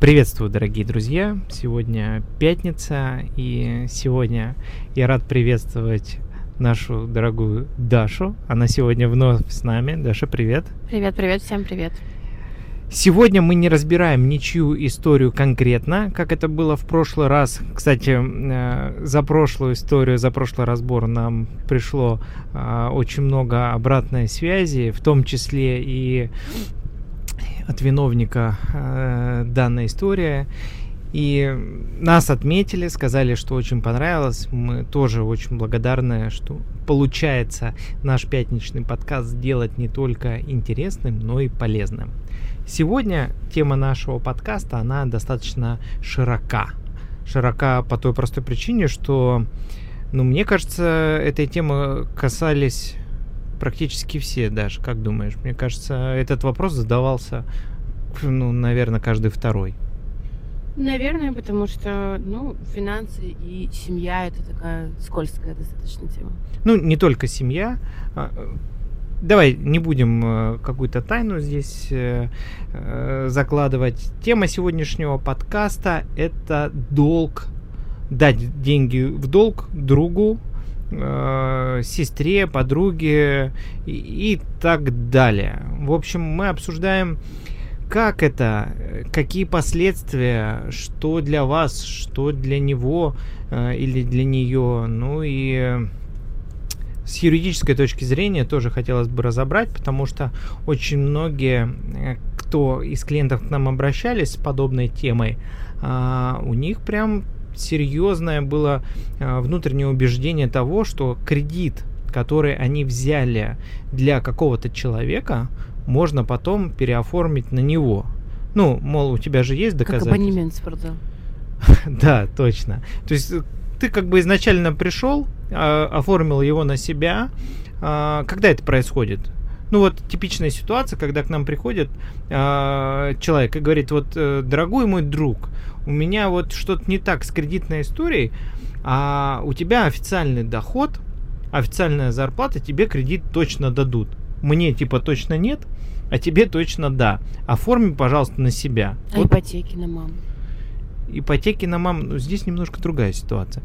Приветствую, дорогие друзья! Сегодня пятница, и сегодня я рад приветствовать нашу дорогую Дашу. Она сегодня вновь с нами. Даша, привет! Привет, привет, всем привет! Сегодня мы не разбираем ничью историю конкретно, как это было в прошлый раз. Кстати, э, за прошлую историю, за прошлый разбор нам пришло э, очень много обратной связи, в том числе и от виновника э, данной истории. И нас отметили, сказали, что очень понравилось. Мы тоже очень благодарны, что получается наш пятничный подкаст сделать не только интересным, но и полезным. Сегодня тема нашего подкаста, она достаточно широка. Широка по той простой причине, что, ну, мне кажется, этой темы касались практически все даже, как думаешь? Мне кажется, этот вопрос задавался, ну, наверное, каждый второй. Наверное, потому что, ну, финансы и семья это такая скользкая достаточно тема. Ну, не только семья. А, давай не будем э, какую-то тайну здесь э, э, закладывать. Тема сегодняшнего подкаста это долг, дать деньги в долг другу, э, сестре, подруге и, и так далее. В общем, мы обсуждаем как это, какие последствия, что для вас, что для него э, или для нее, ну и с юридической точки зрения тоже хотелось бы разобрать, потому что очень многие, э, кто из клиентов к нам обращались с подобной темой, э, у них прям серьезное было э, внутреннее убеждение того, что кредит, который они взяли для какого-то человека, можно потом переоформить на него. Ну, мол, у тебя же есть доказательства. Как абонемент спортзал. Да, точно. То есть э, ты как бы изначально пришел, э, оформил его на себя. Э, когда это происходит? Ну вот типичная ситуация, когда к нам приходит э, человек и говорит, вот, э, дорогой мой друг, у меня вот что-то не так с кредитной историей, а у тебя официальный доход, официальная зарплата, тебе кредит точно дадут. Мне типа точно нет, а тебе точно да. Оформи, пожалуйста, на себя. А вот. ипотеки на маму? Ипотеки на маму, ну, здесь немножко другая ситуация.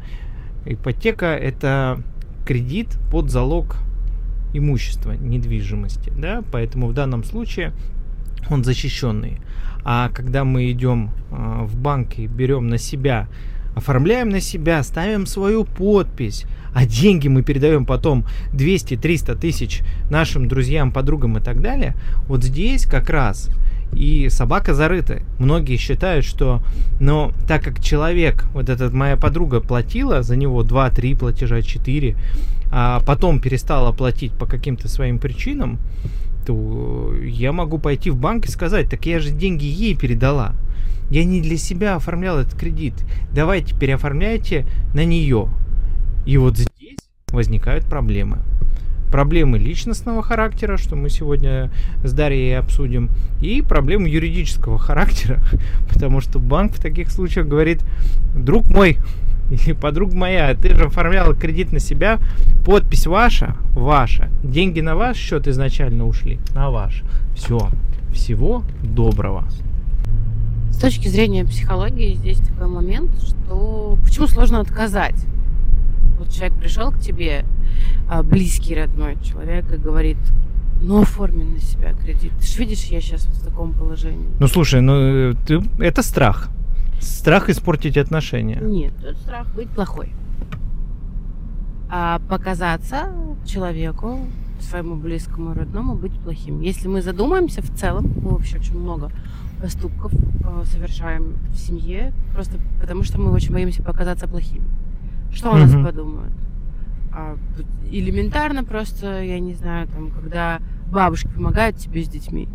Ипотека это кредит под залог имущества, недвижимости, да, поэтому в данном случае он защищенный. А когда мы идем э, в банк и берем на себя оформляем на себя, ставим свою подпись, а деньги мы передаем потом 200-300 тысяч нашим друзьям, подругам и так далее, вот здесь как раз и собака зарыта. Многие считают, что, но так как человек, вот этот моя подруга платила за него 2-3 платежа, 4, а потом перестала платить по каким-то своим причинам, то я могу пойти в банк и сказать, так я же деньги ей передала. Я не для себя оформлял этот кредит. Давайте переоформляйте на нее. И вот здесь возникают проблемы. Проблемы личностного характера, что мы сегодня с Дарьей обсудим, и проблемы юридического характера, потому что банк в таких случаях говорит, друг мой, или подруга моя, ты же оформляла кредит на себя, подпись ваша, ваша, деньги на ваш счет изначально ушли, на ваш. Все, всего доброго. С точки зрения психологии здесь такой момент, что почему сложно отказать? Вот человек пришел к тебе, а, близкий родной человек, и говорит, ну оформи на себя кредит. Ты же видишь, я сейчас вот в таком положении. Ну слушай, ну э, ты, это страх. Страх испортить отношения. Нет, это страх быть плохой. А показаться человеку, своему близкому родному, быть плохим. Если мы задумаемся в целом, мы вообще очень много поступков э, совершаем в семье, просто потому что мы очень боимся показаться плохими. Что о нас mm-hmm. подумают? А, элементарно просто, я не знаю, там, когда бабушки помогают тебе с детьми,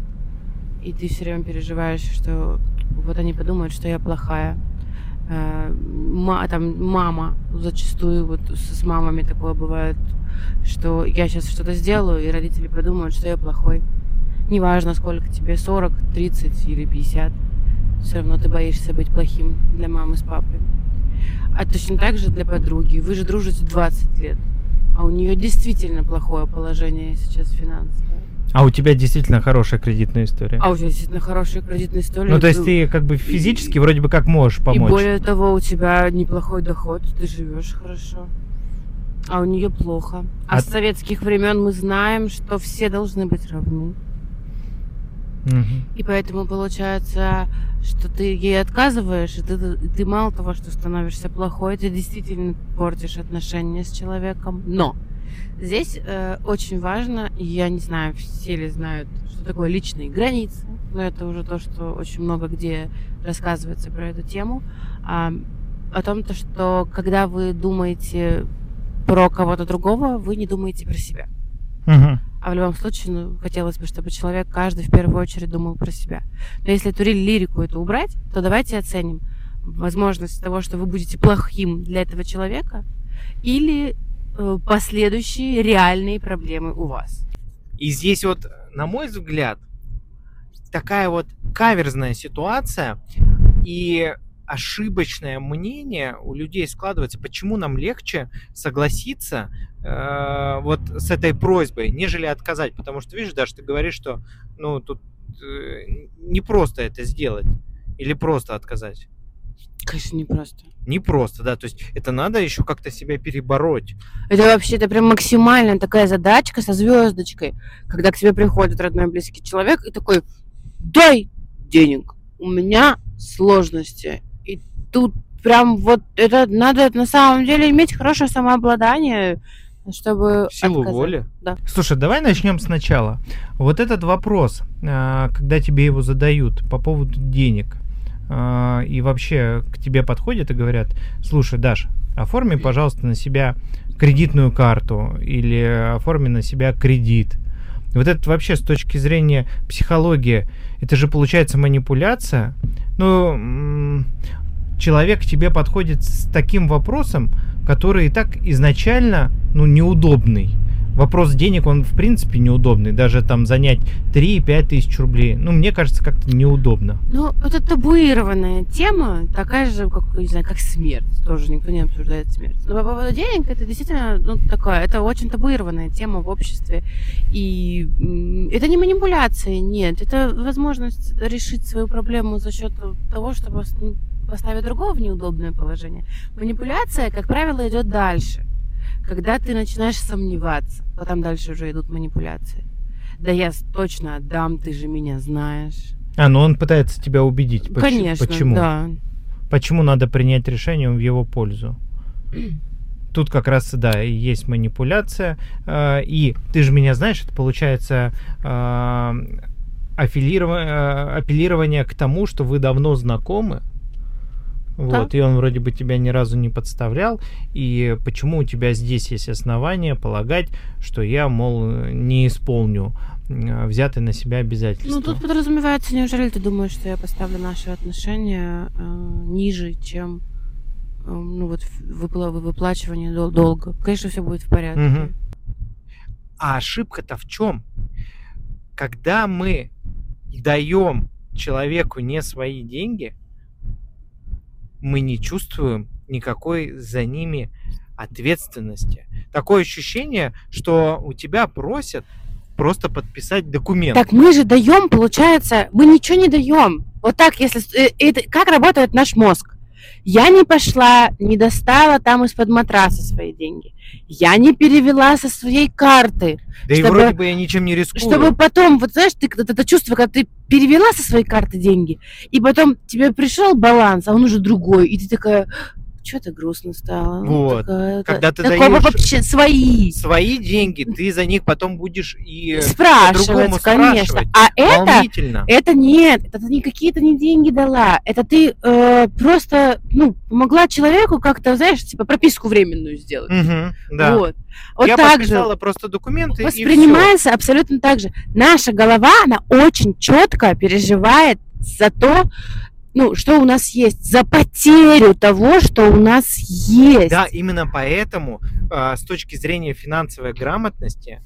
и ты все время переживаешь, что вот они подумают, что я плохая. Э, ма, там, мама, зачастую вот с, мамами такое бывает, что я сейчас что-то сделаю, и родители подумают, что я плохой. Неважно, сколько тебе, 40, 30 или 50. Все равно ты боишься быть плохим для мамы с папой. А точно так же для подруги. Вы же дружите 20 лет. А у нее действительно плохое положение сейчас финансовое. А у тебя действительно хорошая кредитная история. А у тебя действительно хорошая кредитная история. Ну, то есть ты как бы физически вроде бы как можешь И помочь. более того, у тебя неплохой доход, ты живешь хорошо. А у нее плохо. А, А- с советских времен мы знаем, что все должны быть равны. Мгм. И поэтому получается, что ты ей отказываешь, и ты, и ты мало того, что становишься плохой, ты действительно портишь отношения с человеком. Но здесь э, очень важно, я не знаю, все ли знают, что такое личные границы, но это уже то, что очень много где рассказывается про эту тему, а, о том, то, что когда вы думаете про кого-то другого, вы не думаете про себя. Мгм. А в любом случае, ну, хотелось бы, чтобы человек каждый в первую очередь думал про себя. Но если эту ри- лирику это убрать, то давайте оценим возможность того, что вы будете плохим для этого человека, или последующие реальные проблемы у вас. И здесь вот, на мой взгляд, такая вот каверзная ситуация и ошибочное мнение у людей складывается, почему нам легче согласиться э, вот с этой просьбой, нежели отказать. Потому что, видишь, даже ты говоришь, что ну тут э, не просто это сделать или просто отказать. Конечно, непросто. Не просто, да, то есть это надо еще как-то себя перебороть. Это вообще это прям максимальная такая задачка со звездочкой, когда к тебе приходит родной близкий человек и такой, дай денег, у меня сложности. И тут прям вот это надо на самом деле иметь хорошее самообладание, чтобы Силу отказать. воли. Да. Слушай, давай начнем сначала. Вот этот вопрос, а, когда тебе его задают по поводу денег, а, и вообще к тебе подходят и говорят, слушай, Даш, оформи, пожалуйста, на себя кредитную карту или оформи на себя кредит. Вот это вообще с точки зрения психологии, это же получается манипуляция. Ну, человек к тебе подходит с таким вопросом, который и так изначально, ну, неудобный. Вопрос денег, он в принципе неудобный. Даже там занять 3-5 тысяч рублей. Ну, мне кажется, как-то неудобно. Ну, это табуированная тема, такая же, как, не знаю, как смерть. Тоже никто не обсуждает смерть. Но по поводу денег, это действительно, ну, такое, это очень табуированная тема в обществе. И это не манипуляция, нет. Это возможность решить свою проблему за счет того, чтобы поставить другого в неудобное положение. Манипуляция, как правило, идет дальше. Когда ты начинаешь сомневаться, потом дальше уже идут манипуляции. Да я точно отдам, ты же меня знаешь. А, ну он пытается тебя убедить. Поч- Конечно, Почему? да. Почему надо принять решение в его пользу? Тут как раз, да, и есть манипуляция. э, И ты же меня знаешь, это получается э, э, апеллирование к тому, что вы давно знакомы. Вот, и он вроде бы тебя ни разу не подставлял. И почему у тебя здесь есть основания полагать, что я, мол, не исполню взятые на себя обязательства? Ну, тут подразумевается, неужели ты думаешь, что я поставлю наши отношения э, ниже, чем э, ну, вот выпла- выплачивание дол- долга? Конечно, все будет в порядке. Мгм. А ошибка-то в чем? Когда мы даем человеку не свои деньги, мы не чувствуем никакой за ними ответственности. Такое ощущение, что у тебя просят просто подписать документ. Так мы же даем, получается, мы ничего не даем. Вот так, если... э, это, как работает наш мозг? Я не пошла, не достала там из-под матраса свои деньги. Я не перевела со своей карты. да и чтобы- вроде бы я ничем не рискую. Чтобы потом, вот знаешь, ты вот это чувство, когда ты перевела со своей карты деньги, и потом тебе пришел баланс, а он уже другой, и ты такая, что-то грустно стало. Ну, Вот. такая, Когда ты такого даешь- вообще свои. Свои деньги, ты за них потом будешь и Спрашивать, конечно. спрашивать. А это, это нет, это не какие-то не деньги дала, это ты э, просто, ну, помогла человеку как-то, знаешь, типа прописку временную сделать. Мгм, да. Вот. Вот я так же. просто документы и воспринимается абсолютно так же. Наша голова, она очень четко переживает за то, ну, что у нас есть, за потерю того, что у нас есть. Да, именно поэтому а, с точки зрения финансовой грамотности,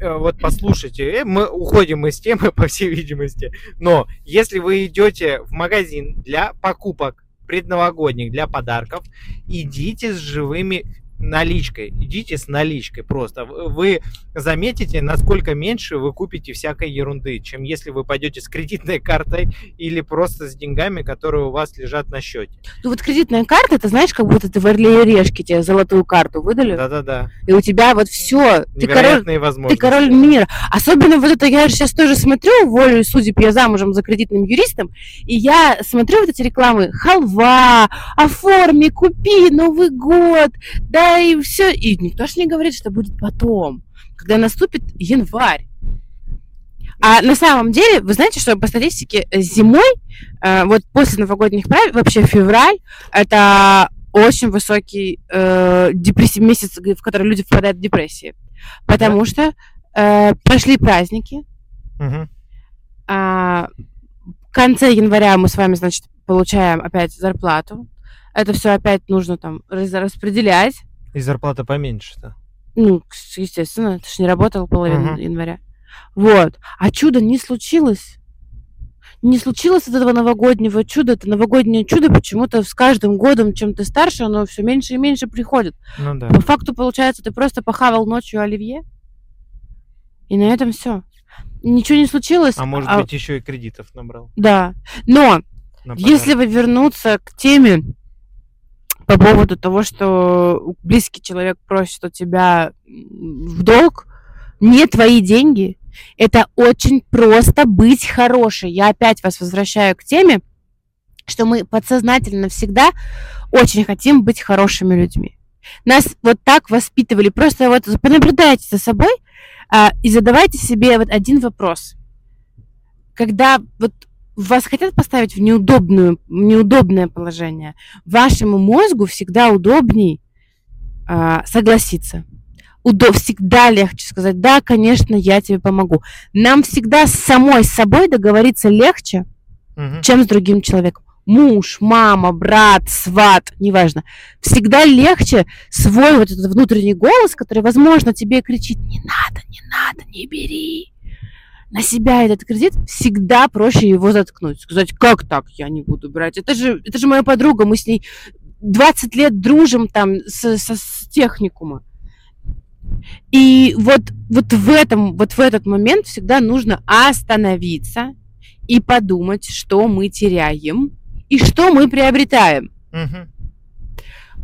э, вот послушайте, э, мы уходим из темы, по всей видимости, но если вы идете в магазин для покупок предновогодних, для подарков, идите с живыми наличкой. Идите с наличкой просто. Вы заметите, насколько меньше вы купите всякой ерунды, чем если вы пойдете с кредитной картой или просто с деньгами, которые у вас лежат на счете. Ну вот кредитная карта, это знаешь, как будто ты в Орле и Решке тебе золотую карту выдали, Да-да-да. и у тебя вот все, ты король, ты король мира. Особенно вот это, я сейчас тоже смотрю, волю судеб, я замужем за кредитным юристом, и я смотрю вот эти рекламы, халва, оформи, купи, Новый год, да и все. И никто же не говорит, что будет потом, когда наступит январь. А на самом деле, вы знаете, что по статистике э, зимой, э, вот после новогодних праздников, вообще февраль, это очень высокий э, депрессив- месяц, в который люди впадают в депрессии. Потому что э, прошли праздники, Мгм. а, в конце января мы с вами, значит, получаем опять зарплату. Это все опять нужно там распределять. И зарплата поменьше-то. Ну, естественно, ты же не работал половину Мгм. января. Вот. А чудо не случилось. Не случилось от этого новогоднего чуда. Это новогоднее чудо почему-то с каждым годом, чем ты старше, оно все меньше и меньше приходит. Ну да. По факту, получается, ты просто похавал ночью оливье. И на этом все. Ничего не случилось. А может быть еще и кредитов набрал. Да. Но на Если вы вернуться к теме по поводу того, что близкий человек просит у тебя в долг, не твои деньги, это очень просто быть хорошей. Я опять вас возвращаю к теме, что мы подсознательно всегда очень хотим быть хорошими людьми. Нас вот так воспитывали. Просто вот понаблюдайте за собой а, и задавайте себе вот один вопрос. Когда вот вас хотят поставить в, неудобную, неудобное положение, вашему мозгу всегда удобней а, согласиться. Удо- всегда легче сказать, да, конечно, я тебе помогу. Нам всегда с самой собой договориться легче, Мгм. чем с другим человеком. Муж, мама, брат, сват, неважно. Всегда легче свой вот этот внутренний голос, который, возможно, тебе кричит, не надо, не надо, не бери на себя этот кредит, всегда проще его заткнуть. Сказать, как так я не буду брать? Это же, это же моя подруга, мы с ней 20 лет дружим там с, со- с техникума. И вот, вот в этом, вот в этот момент всегда нужно остановиться и подумать, что мы теряем и что мы приобретаем. Мгм.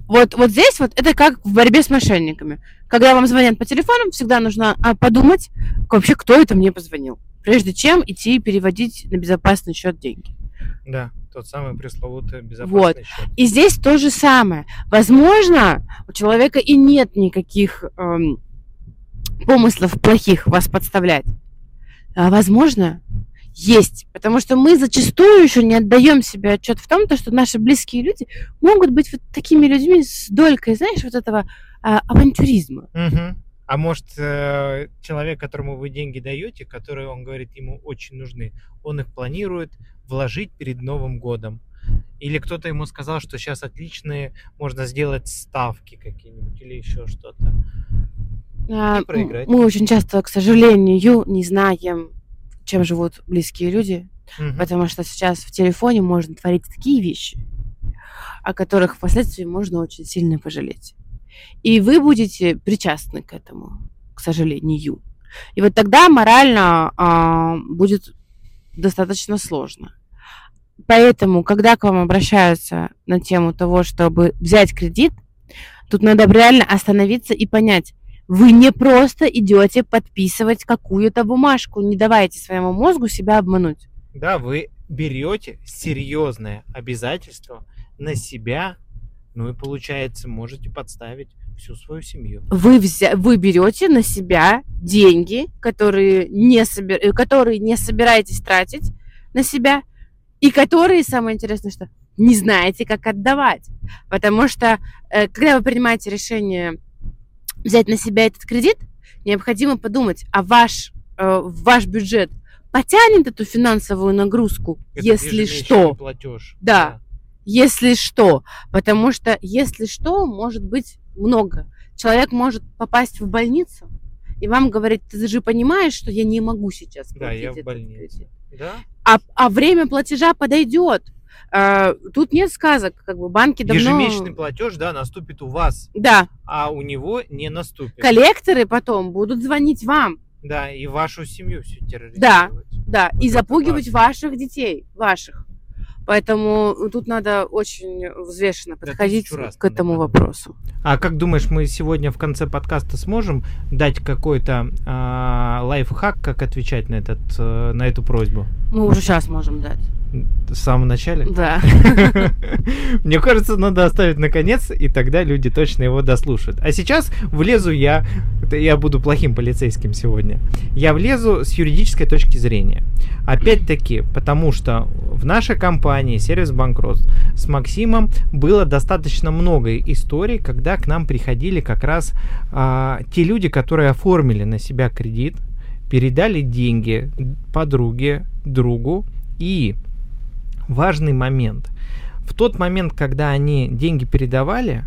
Вот, вот здесь вот это как в борьбе с мошенниками. Когда вам звонят по телефону, всегда нужно а, подумать, вообще, кто это мне позвонил, прежде чем идти переводить на безопасный счет деньги. Да, тот самый пресловутый безопасный счет. И здесь то же самое. Возможно, у человека и нет никаких эм, помыслов плохих вас подставлять. А возможно, есть. Потому что мы зачастую еще не отдаем себе отчет в том, то, что наши близкие люди могут быть вот такими людьми с долькой, знаешь, вот этого а, авантюризма. Мгм. А может, э, человек, которому вы деньги даете, которые, он говорит, ему очень нужны, он их планирует вложить перед Новым годом? Или кто-то ему сказал, что сейчас отличные, можно сделать ставки какие-нибудь или еще что-то. А, проиграть. мы очень часто, к сожалению, не знаем, чем живут близкие люди, Мгм. Потому что сейчас в телефоне можно творить такие вещи, о которых впоследствии можно очень сильно пожалеть. И вы будете причастны к этому, к сожалению. И вот тогда морально а, будет достаточно сложно. Поэтому, когда к вам обращаются на тему того, чтобы взять кредит, тут надо реально остановиться и понять, вы не просто идете подписывать какую-то бумажку, не давайте своему мозгу себя обмануть. Да, вы берете серьезное обязательство на себя, ну и получается, можете подставить всю свою семью. вы, взя... вы берете на себя деньги, которые не, собер... э, которые не собираетесь тратить на себя, и которые, самое интересное, что не знаете, как отдавать. Потому что, э, когда вы принимаете решение взять на себя этот кредит, необходимо подумать, а ваш, э, ваш бюджет потянет эту финансовую нагрузку, Это если что. платеж. Да. Если что. Потому что, если что, может быть много. Человек может попасть в больницу, и вам говорит, ты же понимаешь, что я не могу сейчас Да, я в платить больнице. кредит». Да? А, а время платежа подойдет. Э, тут нет сказок, как бы банки давно... Ежемесячный платеж, да, наступит у вас, Да, а у него не наступит. коллекторы потом будут звонить вам, Да, и вашу семью Да. терроризировать. да, Вот и запугивать важно. ваших детей, ваших. Поэтому тут надо очень взвешенно Да, подходить раз к этому надо. вопросу. А как думаешь, мы сегодня в конце подкаста сможем дать какой-то а, лайфхак, как отвечать на, этот, э, на эту просьбу? Мы уже сейчас можем дать. В самом начале? Да. Мне кажется, надо оставить наконец, и тогда люди точно его дослушают. А сейчас влезу я, я буду плохим полицейским сегодня. Я влезу с юридической точки зрения. Опять-таки, потому что в нашей компании сервис банкротств с Максимом было достаточно много историй, когда к нам приходили как раз а, те люди, которые оформили на себя кредит, передали деньги подруге, другу и важный момент. В тот момент, когда они деньги передавали,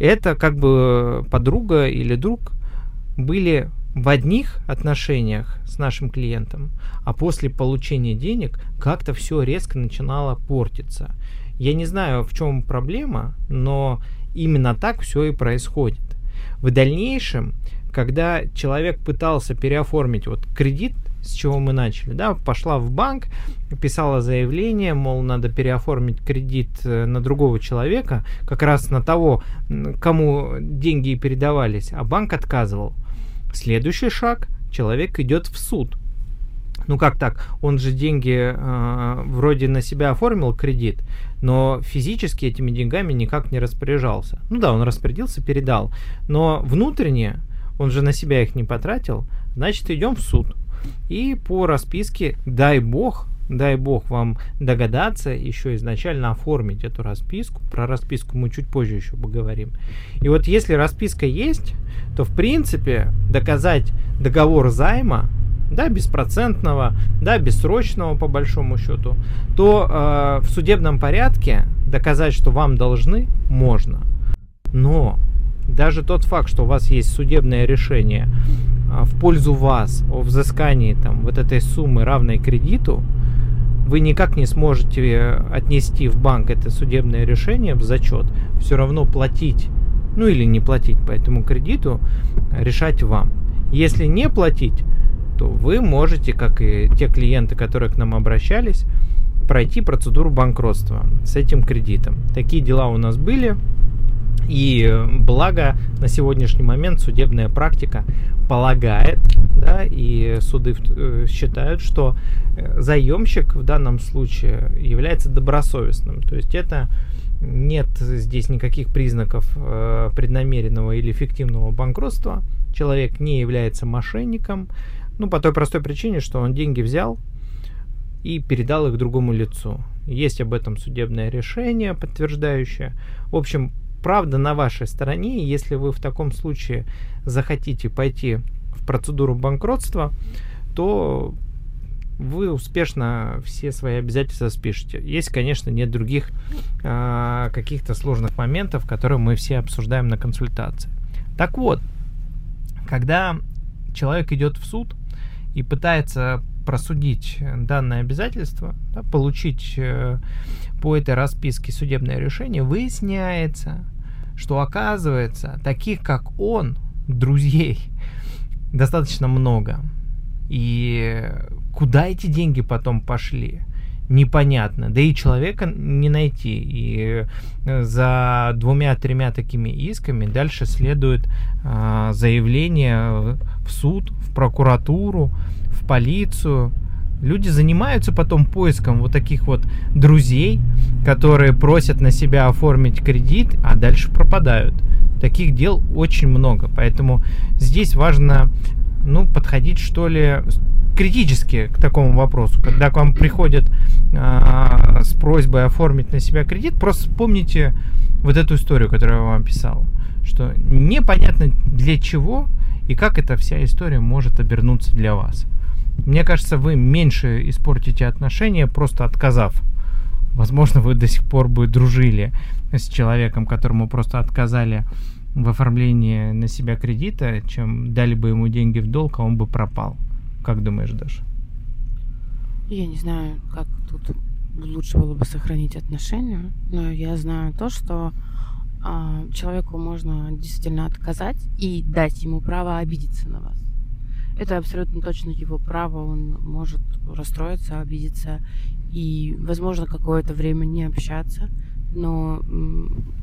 это как бы подруга или друг были в одних отношениях с нашим клиентом, а после получения денег как-то все резко начинало портиться. Я не знаю, в чем проблема, но именно так все и происходит. В дальнейшем, когда человек пытался переоформить вот кредит, с чего мы начали, да, пошла в банк, писала заявление, мол, надо переоформить кредит э, на другого человека, как раз на того, кому деньги передавались, а банк отказывал. Следующий шаг, человек идет в суд. Ну как так? Он же деньги э, вроде на себя оформил кредит, но физически этими деньгами никак не распоряжался. Ну да, он распорядился, передал, но внутренне он же на себя их не потратил, значит идем в суд. И по расписке, дай бог, дай бог вам догадаться, еще изначально оформить эту расписку. Про расписку мы чуть позже еще поговорим. И вот если расписка есть, то в принципе доказать договор займа, да, беспроцентного, да, бессрочного по большому счету, то э, в судебном порядке доказать, что вам должны, можно. Но даже тот факт, что у вас есть судебное решение а, в пользу вас о взыскании там, вот этой суммы, равной кредиту, вы никак не сможете отнести в банк это судебное решение в зачет. Все равно платить, ну или не платить по этому кредиту, решать вам. Если не платить, то вы можете, как и те клиенты, которые к нам обращались, пройти процедуру банкротства с этим кредитом. Такие дела у нас были. И благо на сегодняшний момент судебная практика полагает, да, и суды э, считают, что э, заемщик в данном случае является добросовестным. То есть это нет здесь никаких признаков э, преднамеренного или фиктивного банкротства. Человек не является мошенником. Ну, по той простой причине, что он деньги взял и передал их другому лицу. Есть об этом судебное решение, подтверждающее. В общем, правда на вашей стороне. Если вы в таком случае захотите пойти в процедуру банкротства, то вы успешно все свои обязательства спишете. Есть, конечно, нет других э, каких-то сложных моментов, которые мы все обсуждаем на консультации. Так вот, когда человек идет в суд и пытается просудить данное обязательство, да, получить э, по этой расписке судебное решение, выясняется, что оказывается таких, как он, друзей, достаточно много. И куда эти деньги потом пошли? Непонятно. Да и человека не найти. И за двумя-тремя такими исками дальше следует э, заявление в суд, в прокуратуру, в полицию. Люди занимаются потом поиском вот таких вот друзей, которые просят на себя оформить кредит, а дальше пропадают. Таких дел очень много. Поэтому здесь важно ну, подходить, что ли, критически к такому вопросу. Когда к вам приходят э, с просьбой оформить на себя кредит, просто вспомните вот эту историю, которую я вам описал. Что непонятно для чего и как эта вся история может обернуться для вас. Мне кажется, вы меньше испортите отношения, просто отказав. Возможно, вы до сих пор бы дружили с человеком, которому просто отказали в оформлении на себя кредита, чем дали бы ему деньги в долг, а он бы пропал. Как думаешь, Даша? Я не знаю, как тут лучше было бы сохранить отношения, но я знаю то, что а, человеку можно действительно отказать и дать ему право обидеться на вас. Это абсолютно точно его право, он может расстроиться, обидеться и, возможно, какое-то время не общаться, но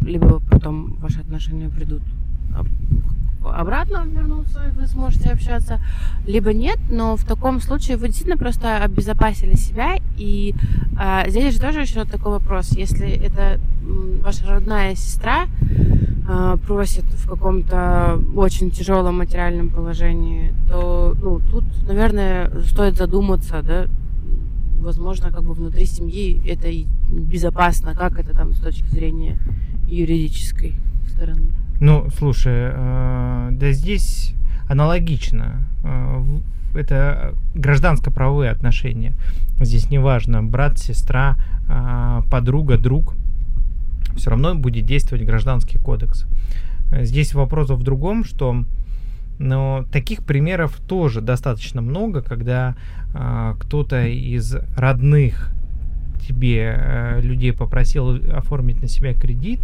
либо потом ваши отношения придут обратно вернуться, и вы сможете общаться, либо нет, но в таком случае вы действительно просто обезопасили себя. И а, здесь же тоже еще такой вопрос. Если это ваша родная сестра просит в каком-то очень тяжелом материальном положении, то ну, тут, наверное, стоит задуматься, да, возможно, как бы внутри семьи это и безопасно, как это там с точки зрения юридической стороны. Ну, слушай, э, да здесь аналогично. Э, это гражданско-правовые отношения. Здесь неважно, брат, сестра, подруга, друг. Все равно будет действовать гражданский кодекс. Здесь вопрос в другом, что но таких примеров тоже достаточно много, когда э, кто-то из родных тебе э, людей попросил оформить на себя кредит,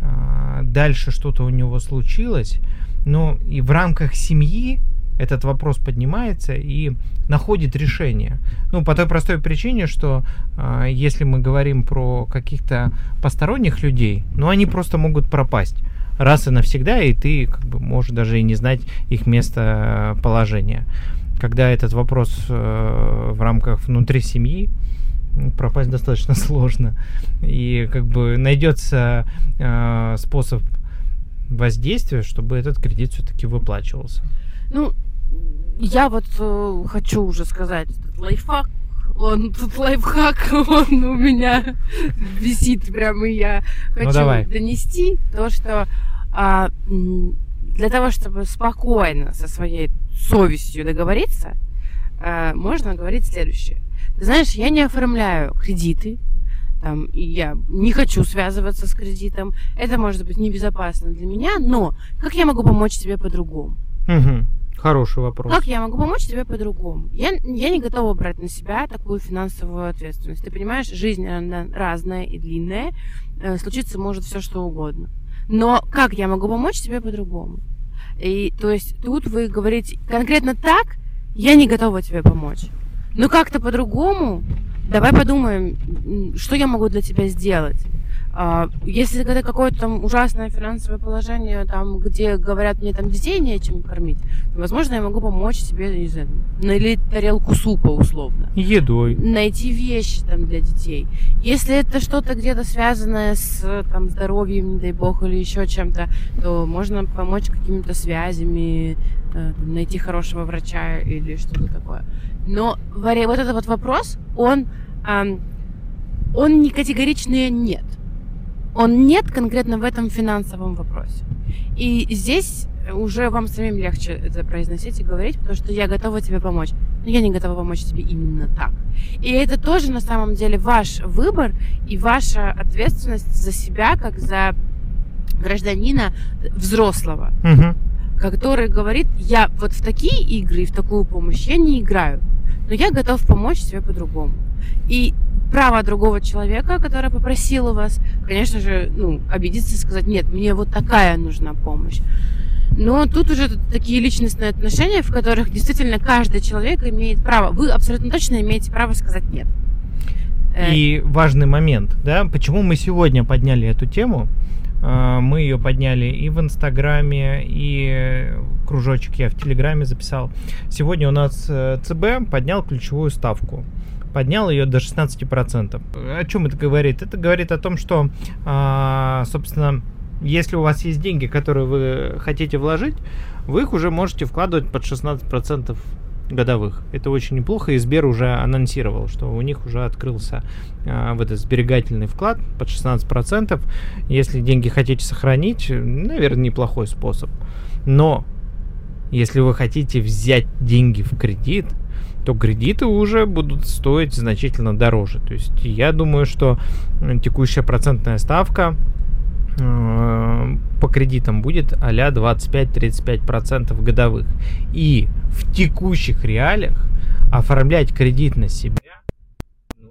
а, дальше что-то у него случилось, но и в рамках семьи этот вопрос поднимается и находит решение. Ну, по той простой причине, что э, если мы говорим про каких-то посторонних людей, ну, они просто могут пропасть раз и навсегда, и ты как бы можешь даже и не знать их местоположения. Когда этот вопрос э, в рамках внутри семьи, пропасть достаточно сложно. И как бы найдется э, способ воздействия, чтобы этот кредит все-таки выплачивался. Ну, я вот э, хочу уже сказать этот лайфхак. Он тут лайфхак, он у меня висит прямо, и я ну, хочу ну, донести то, что а, для того, чтобы спокойно со своей совестью договориться, а, можно говорить следующее. Ты знаешь, я не оформляю кредиты, там, и я не хочу связываться с кредитом. Это может быть небезопасно для меня, но как я могу помочь тебе по-другому? Угу. Хороший вопрос. Как я могу помочь тебе по-другому? Я, я не готова брать на себя такую финансовую ответственность. Ты понимаешь, жизнь она разная и длинная. Э, случиться может все что угодно. Но как я могу помочь тебе по-другому? И то есть тут вы говорите конкретно так, я не готова тебе помочь. Ну как-то по-другому. Давай подумаем, что я могу для тебя сделать. А, если это какое-то там ужасное финансовое положение, там, где говорят мне там детей нечем кормить, то, возможно, я могу помочь тебе, не знаю, налить тарелку супа условно. Едой. Найти вещи там для детей. Если это что-то где-то связанное с там здоровьем, не дай бог, или еще чем-то, то можно помочь какими-то связями, э, найти хорошего врача или что-то такое. Но вот этот вот вопрос, он, он не категоричный нет. Он нет конкретно в этом финансовом вопросе. И здесь уже вам самим легче это произносить и говорить, потому что я готова тебе помочь. Но я не готова помочь тебе именно так. И это тоже на самом деле ваш выбор и ваша ответственность за себя, как за гражданина взрослого, угу. который говорит, я вот в такие игры и в такую помощь я не играю но я готов помочь тебе по-другому. И право другого человека, который попросил у вас, конечно же, ну, обидеться и сказать, нет, мне вот такая нужна помощь. Но тут уже такие личностные отношения, в которых действительно каждый человек имеет право. Вы абсолютно точно имеете право сказать нет. Э, и важный момент, да, почему мы сегодня подняли эту тему? А, мы ее подняли и в Инстаграме, и кружочек я в Телеграме записал. Сегодня у нас э, ЦБ поднял ключевую ставку. Поднял ее до 16%. О чем это говорит? Это говорит о том, что, а, собственно, если у вас есть деньги, которые вы хотите вложить, вы их уже можете вкладывать под 16% годовых. Это очень неплохо, и Сбер уже анонсировал, что у них уже открылся э, в этот сберегательный вклад под 16%. Если деньги хотите сохранить, наверное, неплохой способ. Но если вы хотите взять деньги в кредит, то кредиты уже будут стоить значительно дороже. То есть я думаю, что текущая процентная ставка по кредитам будет а-ля 25-35% годовых. И в текущих реалиях оформлять кредит на себя, ну,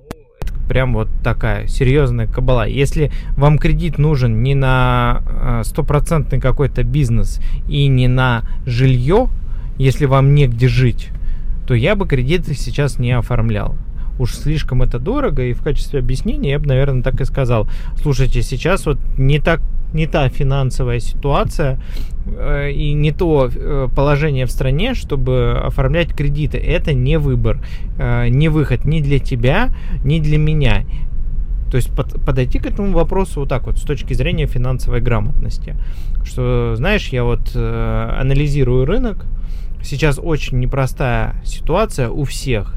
прям вот такая серьезная кабала. Если вам кредит нужен не на э, стопроцентный какой-то бизнес и не на жилье, если вам негде жить, то я бы кредит сейчас не оформлял уж слишком это дорого, и в качестве объяснения я бы, наверное, так и сказал. Слушайте, сейчас вот не так не та финансовая ситуация э, и не то э, положение в стране, чтобы оформлять кредиты. Это не выбор, э, не выход ни для тебя, ни для меня. То есть под, подойти к этому вопросу вот так вот, с точки зрения финансовой грамотности. Что, знаешь, я вот э, анализирую рынок, сейчас очень непростая ситуация у всех,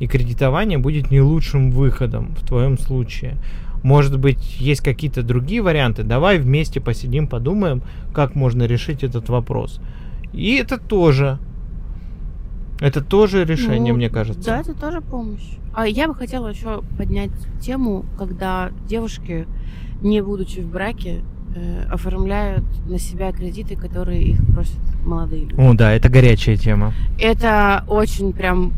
и кредитование будет не лучшим выходом в твоем случае. Может быть, есть какие-то другие варианты. Давай вместе посидим, подумаем, как можно решить этот вопрос. И это тоже. Это тоже решение, Ну, мне кажется. Да, это тоже помощь. А я бы хотела еще поднять тему, когда девушки, не будучи в браке, э, оформляют на себя кредиты, которые их просят молодые люди. О, да, это горячая тема. Это очень прям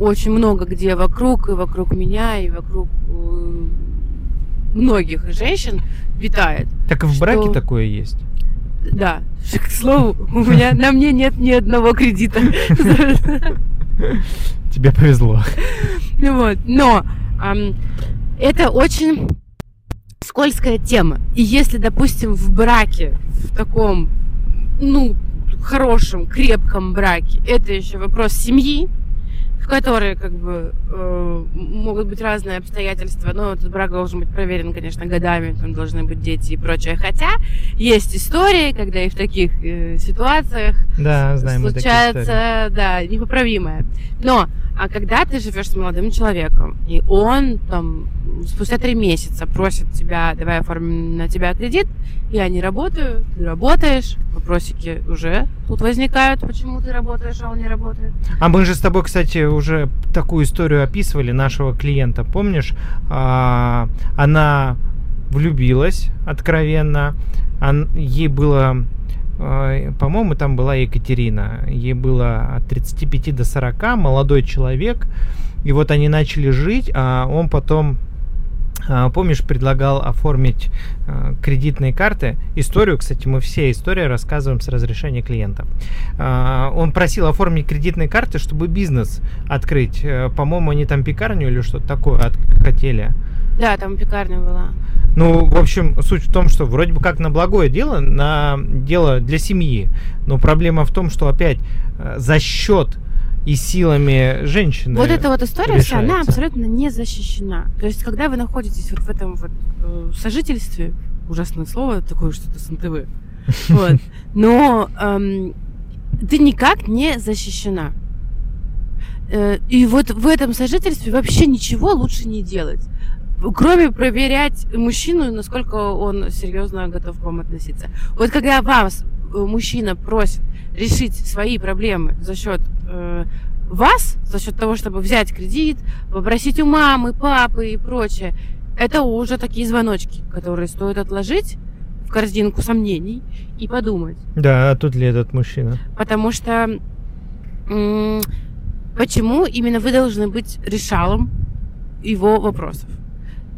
очень много где вокруг и вокруг меня и вокруг э, многих женщин витает. Так и в Что? браке такое есть. Да, к слову, у меня на мне нет ни одного кредита. Тебе повезло. Ну Вот. Но ам, это очень скользкая тема. И если, допустим, в браке, в таком, ну, хорошем, крепком браке, это еще вопрос семьи, в которой, как бы, э, могут быть разные обстоятельства, но этот брак должен быть проверен, конечно, годами, там должны быть дети и прочее. Хотя есть истории, когда и в таких э, ситуациях Да, знаем случается, да, непоправимое. Но, а когда ты живешь с молодым человеком, и он там спустя три месяца просит тебя, давай оформим на тебя кредит, я не работаю, ты работаешь, вопросики уже тут возникают, почему ты работаешь, а он не работает. А мы же с тобой, кстати, уже такую историю описывали нашего клиента. Помнишь, А, она влюбилась откровенно. Ей было, э, по-моему, там была Екатерина. Ей было от 35 до 40, молодой человек. И вот они начали жить, а он потом а, Помнишь, предлагал оформить э, кредитные карты. Историю, кстати, мы все истории рассказываем с разрешения клиента. А, Он просил оформить кредитные карты, чтобы бизнес открыть. Э, По-моему, они там пекарню или что-то такое от- хотели. Да, там пекарня была. Ну, в общем, суть в том, что вроде бы как на благое дело, на дело для семьи. Но проблема в том, что опять э, за счет и силами женщины. Вот эта вот история вся, она абсолютно не защищена. То есть, когда вы находитесь вот в этом вот э, сожительстве, ужасное слово, такое что-то с НТВ, вот, но эм, ты никак не защищена. Э, И вот в этом сожительстве вообще ничего лучше не делать. Кроме проверять мужчину, насколько он серьезно готов к вам относиться. Вот когда вас э, мужчина просит решить свои проблемы за счет э, вас, за счет того, чтобы взять кредит, попросить у мамы, папы и прочее, это уже такие звоночки, которые стоит отложить в корзинку сомнений и подумать. Да, а тут ли этот мужчина? Потому что м, почему именно вы должны быть решалом его вопросов?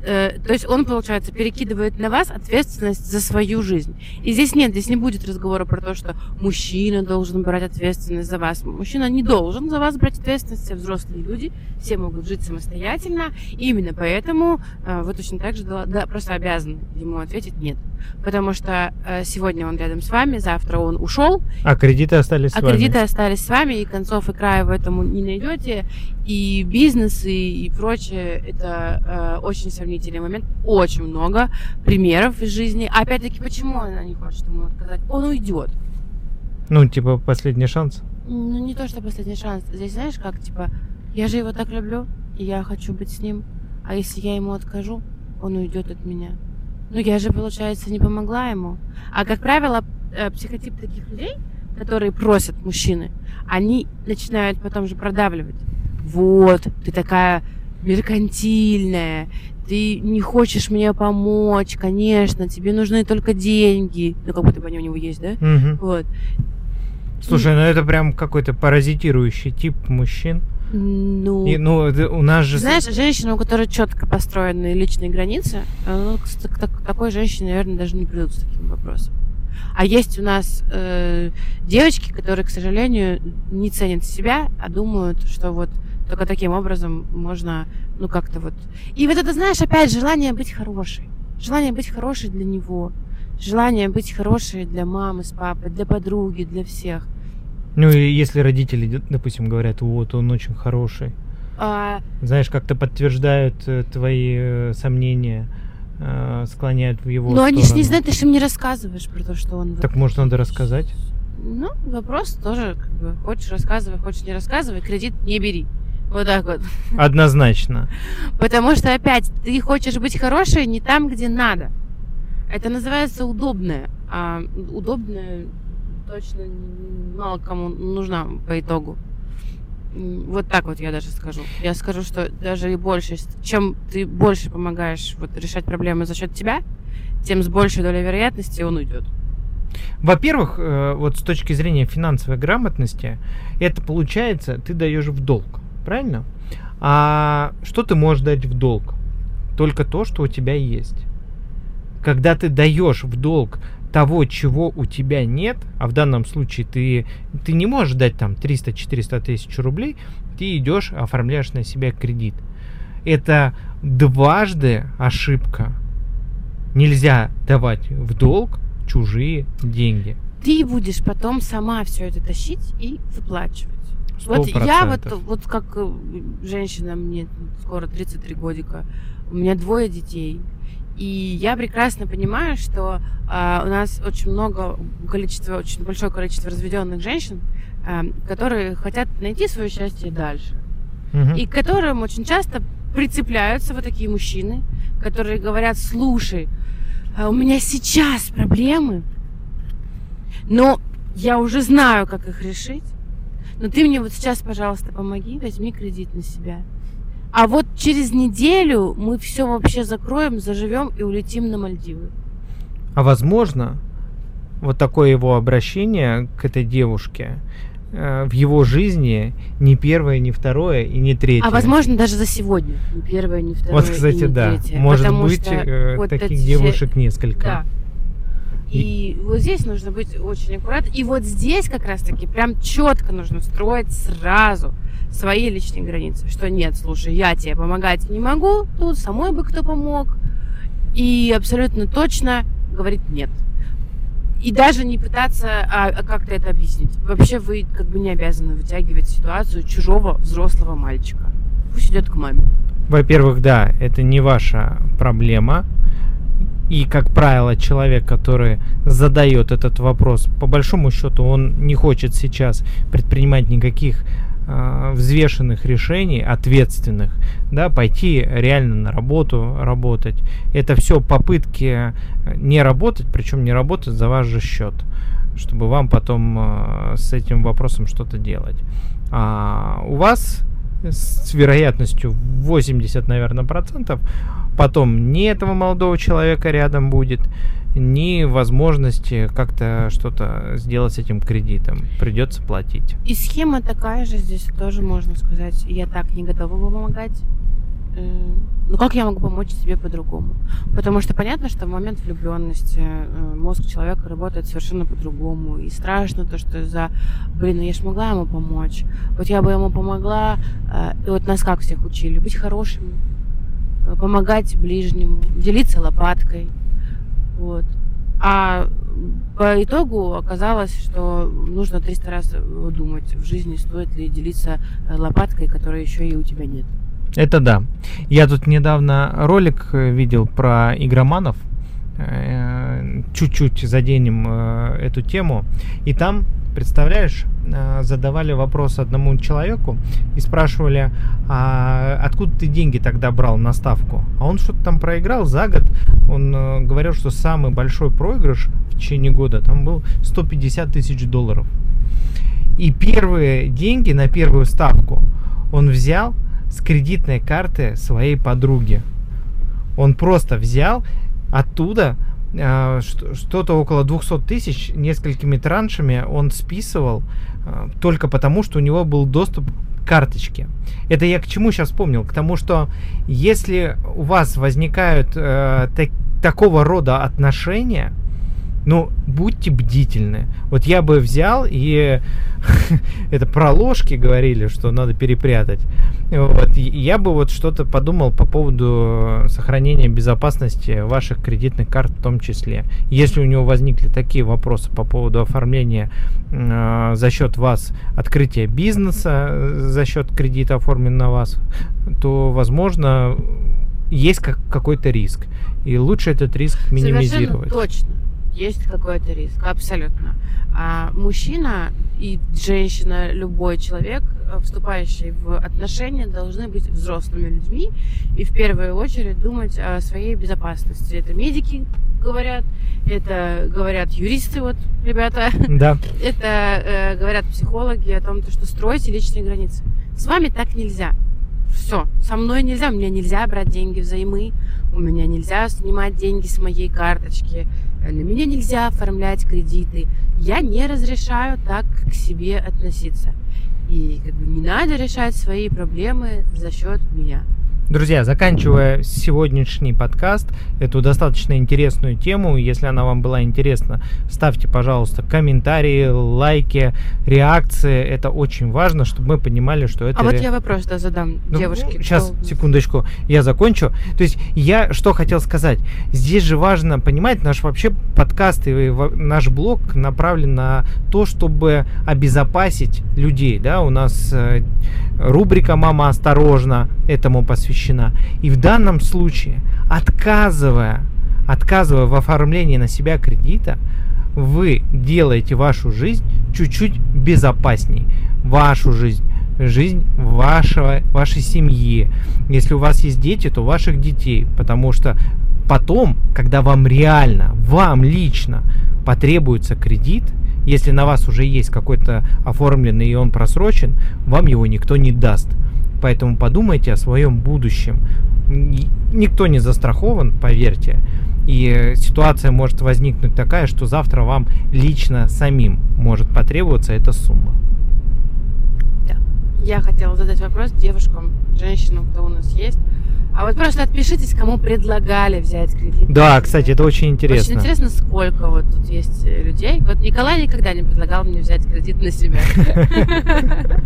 Э, то есть он, получается, перекидывает на вас ответственность за свою жизнь. И здесь нет, здесь не будет разговора про то, что мужчина должен брать ответственность за вас. Мужчина не должен за вас брать ответственность, все взрослые люди, все могут жить самостоятельно. И именно поэтому э, вы точно так же дала- да, просто обязаны ему ответить нет. Потому что э, сегодня он рядом с вами, завтра он ушел, А кредиты остались с а вами. кредиты остались с вами, и концов и края в этом не найдете. И бизнес, и, и прочее, это э, очень сомнительный момент. Очень много примеров из жизни. Опять-таки, почему она не хочет ему отказать? Он уйдет. Ну, типа, последний шанс. Ну, не то, что последний шанс. Здесь знаешь, как, типа, я же его так люблю, и я хочу быть с ним. А если я ему откажу, он уйдет от меня. Ну, я же, получается, не помогла ему. А, как правило, э, психотип таких людей, которые просят мужчины, они начинают потом же продавливать. Вот, ты такая меркантильная, ты не хочешь мне помочь, конечно, тебе нужны только деньги. Ну, как будто бы они у него есть, да? Мгм. Вот. Слушай, ну это прям какой-то паразитирующий тип мужчин. Ну, И, ну, у нас же... знаешь, женщина, у которой четко построены личные границы, ну, к, к так- такой женщине, наверное, даже не придут с таким вопросом. А есть у нас э, девочки, которые, к сожалению, не ценят себя, а думают, что вот только таким образом можно, ну, как-то вот... И вот это, знаешь, опять желание быть хорошей. Желание быть хорошей для него. Желание быть хорошей для мамы с папой, для подруги, для всех. Ну, и если родители, допустим, говорят, вот, он очень хороший, А, знаешь, как-то подтверждают э, твои э, сомнения, э, склоняют в его но они же не знают, ты же им не рассказываешь про то, что он... Так, может, надо рассказать? Ну, вопрос тоже, как бы, хочешь рассказывай, хочешь не рассказывай, кредит не бери. Вот так вот. Однозначно. Потому что, опять, ты хочешь быть хорошей не там, где надо. Это называется удобное. А удобное точно мало кому нужна по итогу. Вот так вот я даже скажу. Я скажу, что даже и больше, чем ты больше помогаешь вот, решать проблемы за счет тебя, тем с большей долей вероятности он уйдет. Во-первых, э, вот с точки зрения финансовой грамотности, это получается, ты даешь в долг, правильно? А что ты можешь дать в долг? Только то, что у тебя есть. Когда ты даешь в долг того, чего у тебя нет, а в данном случае ты, ты не можешь дать там 300-400 тысяч рублей, ты идешь, оформляешь на себя кредит. Это дважды ошибка. Нельзя давать в долг чужие деньги. Ты будешь потом сама все это тащить и выплачивать. Вот я вот, вот как э, женщина, мне скоро 33 годика, у меня двое детей. И я прекрасно понимаю, что а, у нас очень много количество, очень большое количество разведенных женщин, а, которые хотят найти свое счастье дальше. Мгм. И к которым очень часто прицепляются вот такие мужчины, которые говорят, слушай, а у меня сейчас проблемы, но я уже знаю, как их решить. Но ты мне вот сейчас, пожалуйста, помоги, возьми кредит на себя. А вот через неделю мы все вообще закроем, заживем и улетим на Мальдивы. А возможно, вот такое его обращение к этой девушке э, в его жизни не первое, не второе и не третье. А возможно, даже за сегодня. Не первое, не второе. Вот, кстати, и не да. третье. Может быть, что э, вот таких эти все- девушек несколько. Да. И вот здесь нужно быть очень аккуратным. И вот здесь как раз-таки прям четко нужно строить сразу свои личные границы. Что нет, слушай, я тебе помогать не могу, тут самой бы кто помог. И абсолютно точно говорить нет. И даже не пытаться а, а как-то это объяснить. Вообще вы как бы не обязаны вытягивать ситуацию чужого взрослого мальчика. Пусть идет к маме. Во-первых, да, это не ваша проблема. И, как правило, человек, который задает этот вопрос, по большому счету, он не хочет сейчас предпринимать никаких э, взвешенных решений, ответственных, да, пойти реально на работу работать. Это все попытки э, не работать, причем не работать за ваш же счет, чтобы вам потом э, с этим вопросом что-то делать. А у вас с вероятностью 80, наверное, процентов потом ни этого молодого человека рядом будет, ни возможности как-то что-то сделать с этим кредитом. Придется платить. И схема такая же здесь тоже можно сказать. Я так не готова помогать. Ну как я могу помочь тебе по-другому? Потому что понятно, что в момент влюбленности э, мозг человека работает совершенно по-другому. И страшно то, что за, блин, ну я ж могла ему помочь. Вот я бы ему помогла. э, И вот нас как всех учили? Быть хорошими, э, помогать ближнему, делиться лопаткой. Вот. А по итогу оказалось, что нужно 300 раз думать в жизни, стоит ли делиться лопаткой, которой еще и у тебя нет. Это да. Я тут недавно ролик э, видел про игроманов. Э, Чуть-чуть заденем э, эту тему. И там, представляешь, задавали вопрос одному человеку и спрашивали, а откуда ты деньги тогда брал на ставку? А он что-то там проиграл за год. Он говорил, что самый большой проигрыш в течение года там был 150 тысяч долларов. И первые деньги на первую ставку он взял с кредитной карты своей подруги. Он просто взял оттуда что- что-то около 200 тысяч несколькими траншами он списывал э, только потому, что у него был доступ карточки. Это я к чему сейчас вспомнил? К тому, что если у вас возникают э, так, такого рода отношения, ну, будьте бдительны. Вот я бы взял и это про ложки говорили, что надо перепрятать. Вот, я бы вот что-то подумал по поводу сохранения безопасности ваших кредитных карт в том числе. Если у него возникли такие вопросы по поводу оформления э, за счет вас открытия бизнеса, э, за счет кредита оформлен на вас, то, возможно, есть как, какой-то риск. И лучше этот риск минимизировать. Совершенно точно есть какой-то риск, абсолютно. А мужчина и женщина, любой человек, э, вступающий в отношения, должны быть взрослыми людьми и в первую очередь думать о своей безопасности. Это медики говорят, это говорят юристы, вот, ребята. Да. Это э, говорят психологи о том, что стройте личные границы. С вами так нельзя. Все, со мной нельзя, меня нельзя брать деньги взаймы, у меня нельзя снимать деньги с моей карточки, на меня нельзя оформлять кредиты. Я не разрешаю так к себе относиться. И как бы не надо решать свои проблемы за счет меня. Друзья, заканчивая сегодняшний подкаст, эту достаточно интересную тему, если она вам была интересна, ставьте, пожалуйста, комментарии, лайки, реакции. Это очень важно, чтобы мы понимали, что это... А вот я вопрос да, задам ну, девушке. Сейчас, кто... секундочку, я закончу. То есть я что хотел сказать. Здесь же важно понимать, наш вообще подкаст и наш блог направлен на то, чтобы обезопасить людей. Да? У нас э, рубрика «Мама, осторожно» этому посвящена. И в данном случае, отказывая, отказывая в оформлении на себя кредита, вы делаете вашу жизнь чуть-чуть безопасней. Вашу жизнь жизнь вашего, вашей семьи. Если у вас есть дети, то ваших детей. Потому что потом, когда вам реально, вам лично потребуется кредит, если на вас уже есть какой-то оформленный и он просрочен, вам его никто не даст. Поэтому подумайте о своем будущем. Никто не застрахован, поверьте. И ситуация может возникнуть такая, что завтра вам лично самим может потребоваться эта сумма. Да. Я хотела задать вопрос девушкам, женщинам, кто у нас есть. А вот просто отпишитесь, кому предлагали взять кредит. Да, кстати, это очень интересно. Очень интересно, сколько вот тут есть людей. Вот Николай никогда не предлагал мне взять кредит на себя.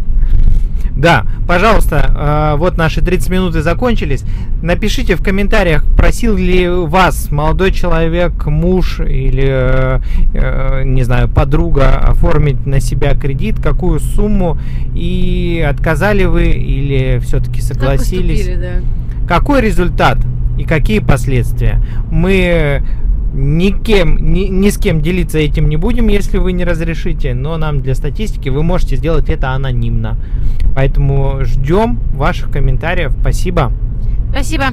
Да, пожалуйста, э, вот наши 30 минут и закончились. Напишите в комментариях, просил ли вас молодой человек, муж или, э, э, не знаю, подруга оформить на себя кредит, какую сумму, и отказали вы или все-таки согласились. Поступили, да. Какой результат и какие последствия? Мы никем, ни, ни с кем делиться этим не будем, если вы не разрешите, но нам для статистики вы можете сделать это анонимно. Поэтому ждем ваших комментариев. Спасибо. Спасибо.